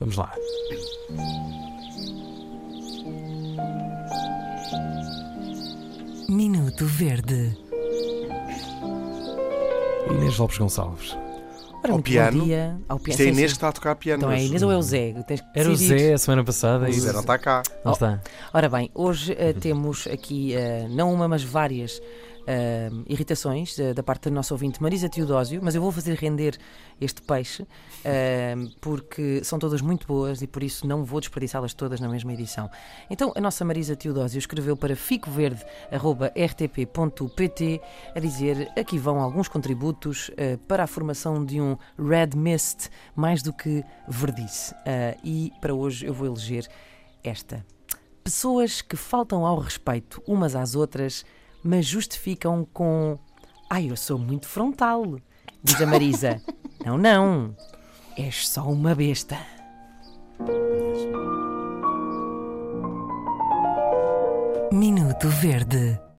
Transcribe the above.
Vamos lá. Minuto Verde. Inês Lopes Gonçalves. Ora, Ao muito piano? bom dia. Ao piano. Isto é a Inês que está a tocar piano. Então é a. Inês ou é o Zé? Tens que Era o decidir. Zé a semana passada O e Zé não está cá. Não está. Ora bem, hoje eh, temos aqui eh, não uma, mas várias eh, irritações eh, da parte da nossa ouvinte Marisa Teodósio, mas eu vou fazer render este peixe eh, porque são todas muito boas e por isso não vou desperdiçá-las todas na mesma edição. Então a nossa Marisa Teodósio escreveu para ficoverde.rtp.pt a dizer aqui vão alguns contributos eh, para a formação de um Red Mist mais do que verdice. Eh, e para hoje eu vou eleger esta. Pessoas que faltam ao respeito umas às outras, mas justificam com Ai, eu sou muito frontal, diz a Marisa. não, não. És só uma besta. Minuto Verde.